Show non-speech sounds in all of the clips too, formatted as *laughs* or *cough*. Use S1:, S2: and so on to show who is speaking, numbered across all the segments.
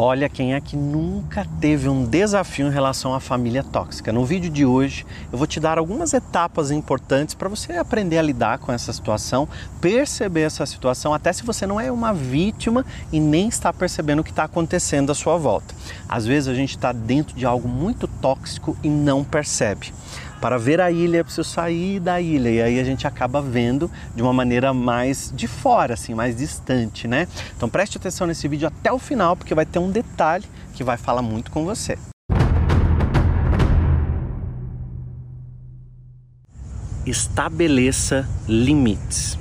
S1: Olha quem é que nunca teve um desafio em relação à família tóxica. No vídeo de hoje eu vou te dar algumas etapas importantes para você aprender a lidar com essa situação, perceber essa situação, até se você não é uma vítima e nem está percebendo o que está acontecendo à sua volta. Às vezes a gente está dentro de algo muito tóxico e não percebe para ver a ilha, eu preciso sair da ilha. E aí a gente acaba vendo de uma maneira mais de fora, assim, mais distante, né? Então preste atenção nesse vídeo até o final, porque vai ter um detalhe que vai falar muito com você. Estabeleça limites.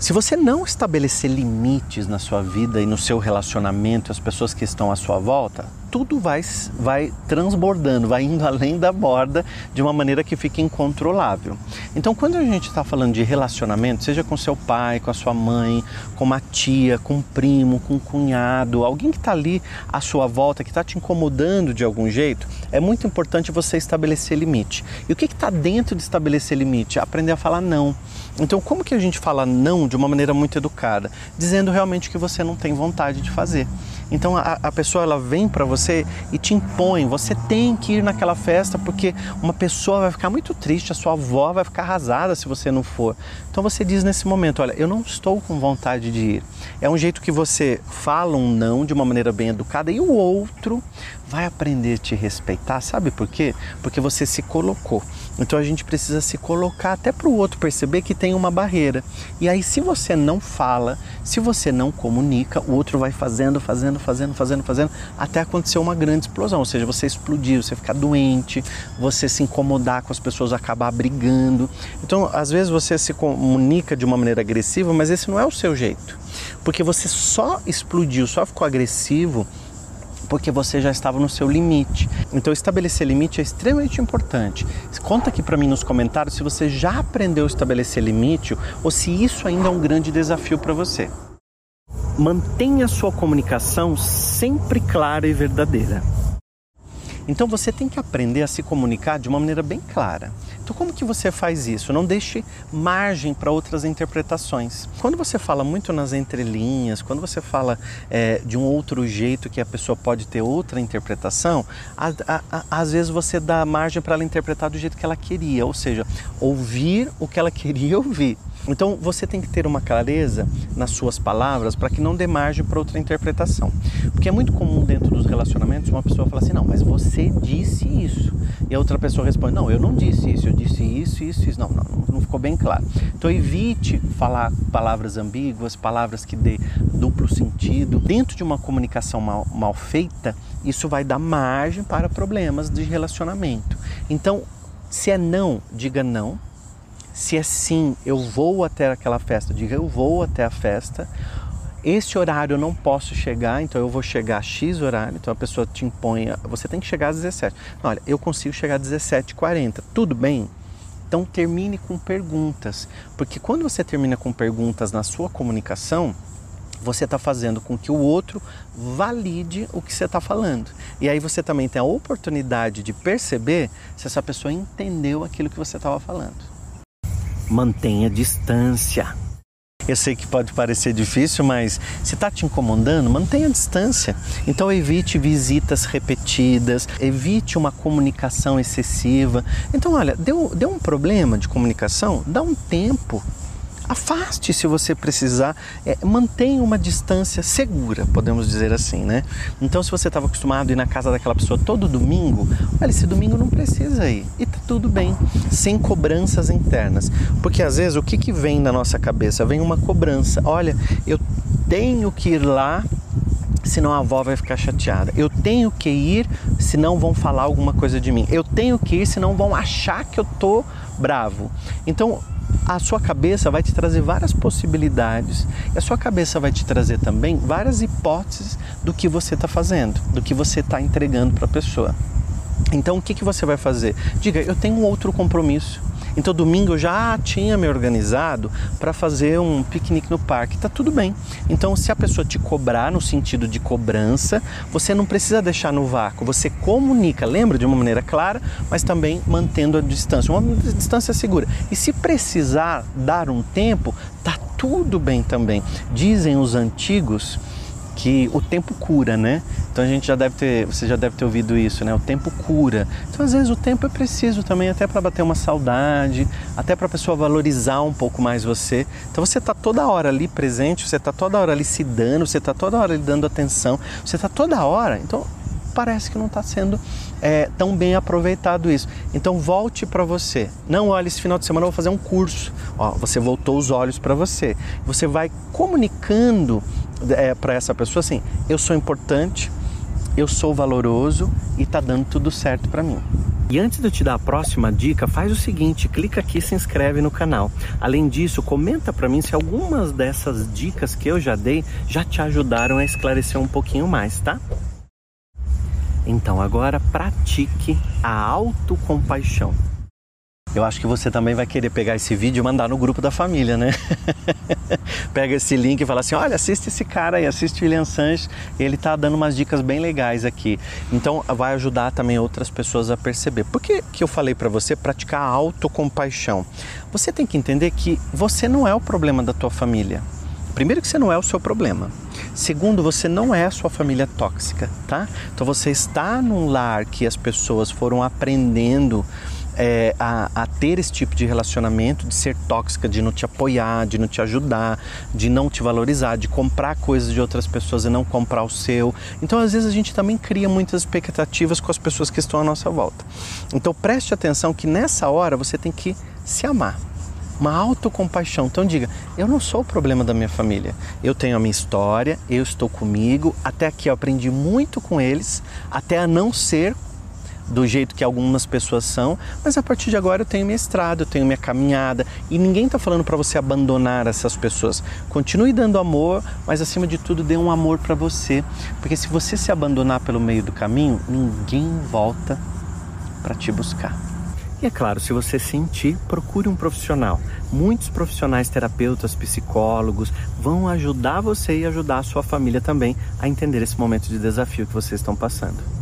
S1: Se você não estabelecer limites na sua vida e no seu relacionamento, as pessoas que estão à sua volta, tudo vai, vai transbordando, vai indo *laughs* além da borda de uma maneira que fica incontrolável. Então, quando a gente está falando de relacionamento, seja com seu pai, com a sua mãe, com uma tia, com um primo, com um cunhado, alguém que está ali à sua volta, que está te incomodando de algum jeito, é muito importante você estabelecer limite. E o que está dentro de estabelecer limite? Aprender a falar não. Então, como que a gente fala não de uma maneira muito educada? Dizendo realmente que você não tem vontade de fazer. Então a, a pessoa ela vem para você e te impõe, você tem que ir naquela festa porque uma pessoa vai ficar muito triste, a sua avó vai ficar arrasada se você não for. Então você diz nesse momento, olha, eu não estou com vontade de ir. É um jeito que você fala um não de uma maneira bem educada e o outro vai aprender a te respeitar, sabe por quê? Porque você se colocou. Então a gente precisa se colocar até para o outro perceber que tem uma barreira. E aí, se você não fala, se você não comunica, o outro vai fazendo, fazendo, fazendo, fazendo, fazendo, até acontecer uma grande explosão. Ou seja, você explodir, você ficar doente, você se incomodar com as pessoas, acabar brigando. Então, às vezes você se comunica de uma maneira agressiva, mas esse não é o seu jeito. Porque você só explodiu, só ficou agressivo porque você já estava no seu limite. Então, estabelecer limite é extremamente importante. Conta aqui para mim nos comentários se você já aprendeu a estabelecer limite ou se isso ainda é um grande desafio para você. Mantenha sua comunicação sempre clara e verdadeira. Então você tem que aprender a se comunicar de uma maneira bem clara. Então como que você faz isso? Não deixe margem para outras interpretações. Quando você fala muito nas entrelinhas, quando você fala é, de um outro jeito que a pessoa pode ter outra interpretação, a, a, a, às vezes você dá margem para ela interpretar do jeito que ela queria, ou seja, ouvir o que ela *laughs* queria ouvir. Então você tem que ter uma clareza nas suas palavras para que não dê margem para outra interpretação. Porque é muito comum dentro dos relacionamentos uma pessoa falar assim: não, mas você disse isso. E a outra pessoa responde: não, eu não disse isso, eu disse isso, isso, isso. Não, não, não ficou bem claro. Então evite falar palavras ambíguas, palavras que dê duplo sentido. Dentro de uma comunicação mal, mal feita, isso vai dar margem para problemas de relacionamento. Então, se é não, diga não se é sim, eu vou até aquela festa, diga eu vou até a festa. Esse horário eu não posso chegar, então eu vou chegar a X horário. Então a pessoa te impõe, você tem que chegar às 17. Olha, eu consigo chegar às 17h40, tudo bem? Então termine com perguntas, porque quando você termina com perguntas na sua comunicação, você está fazendo com que o outro valide o que você está falando. E aí você também tem a oportunidade de perceber se essa pessoa entendeu aquilo que você estava falando mantenha distância. Eu sei que pode parecer difícil, mas se está te incomodando, mantenha distância. Então evite visitas repetidas, evite uma comunicação excessiva. Então, olha, deu, deu um problema de comunicação, dá um tempo afaste se você precisar, é, mantenha uma distância segura, podemos dizer assim, né? Então, se você estava acostumado a ir na casa daquela pessoa todo domingo, olha, esse domingo não precisa ir e tá tudo bem, sem cobranças internas, porque às vezes o que, que vem na nossa cabeça? Vem uma cobrança, olha, eu tenho que ir lá senão a avó vai ficar chateada. Eu tenho que ir, senão vão falar alguma coisa de mim. Eu tenho que ir, senão vão achar que eu tô bravo. Então, a sua cabeça vai te trazer várias possibilidades e a sua cabeça vai te trazer também várias hipóteses do que você está fazendo, do que você está entregando para a pessoa. Então, o que, que você vai fazer? Diga, eu tenho um outro compromisso. Então, domingo eu já tinha me organizado para fazer um piquenique no parque. Tá tudo bem. Então, se a pessoa te cobrar no sentido de cobrança, você não precisa deixar no vácuo. Você comunica, lembra de uma maneira clara, mas também mantendo a distância, uma distância segura. E se precisar dar um tempo, tá tudo bem também. Dizem os antigos que o tempo cura, né? Então a gente já deve ter, você já deve ter ouvido isso, né? O tempo cura. Então às vezes o tempo é preciso também até para bater uma saudade, até para a pessoa valorizar um pouco mais você. Então você está toda hora ali presente, você está toda hora ali se dando, você está toda hora ali dando atenção, você está toda hora. Então parece que não está sendo é, tão bem aproveitado isso. Então volte para você. Não olhe esse final de semana eu vou fazer um curso. Ó, você voltou os olhos para você. Você vai comunicando é, para essa pessoa assim: eu sou importante, eu sou valoroso e está dando tudo certo para mim. E antes de eu te dar a próxima dica, faz o seguinte, clica aqui e se inscreve no canal. Além disso, comenta para mim se algumas dessas dicas que eu já dei já te ajudaram a esclarecer um pouquinho mais, tá? Então agora pratique a autocompaixão. Eu acho que você também vai querer pegar esse vídeo e mandar no grupo da família, né? *laughs* *laughs* Pega esse link e fala assim: olha, assiste esse cara aí, assiste o William Sanches, ele tá dando umas dicas bem legais aqui. Então vai ajudar também outras pessoas a perceber. Por que, que eu falei para você praticar autocompaixão? Você tem que entender que você não é o problema da tua família. Primeiro que você não é o seu problema. Segundo, você não é a sua família tóxica, tá? Então você está num lar que as pessoas foram aprendendo é, a, a, ter esse tipo de relacionamento, de ser tóxica, de não te apoiar, de não te ajudar, de não te valorizar, de comprar coisas de outras pessoas e não comprar o seu. Então, às vezes, a gente também cria muitas expectativas com as pessoas que estão à nossa volta. Então, preste atenção que nessa hora você tem que se amar uma autocompaixão. Então diga, eu não sou o problema da minha família. Eu tenho a minha história, eu estou comigo, até aqui eu aprendi muito com eles, até a não ser do jeito que algumas pessoas são, mas a partir de agora eu tenho minha estrada, eu tenho minha caminhada e ninguém está falando para você abandonar essas pessoas. Continue dando amor, mas acima de tudo dê um amor para você, porque se você se abandonar pelo meio do caminho, ninguém volta para te buscar. E é claro, se você sentir, procure um profissional. Muitos profissionais, terapeutas, psicólogos vão ajudar você e ajudar a sua família também a entender esse momento de desafio que vocês estão passando.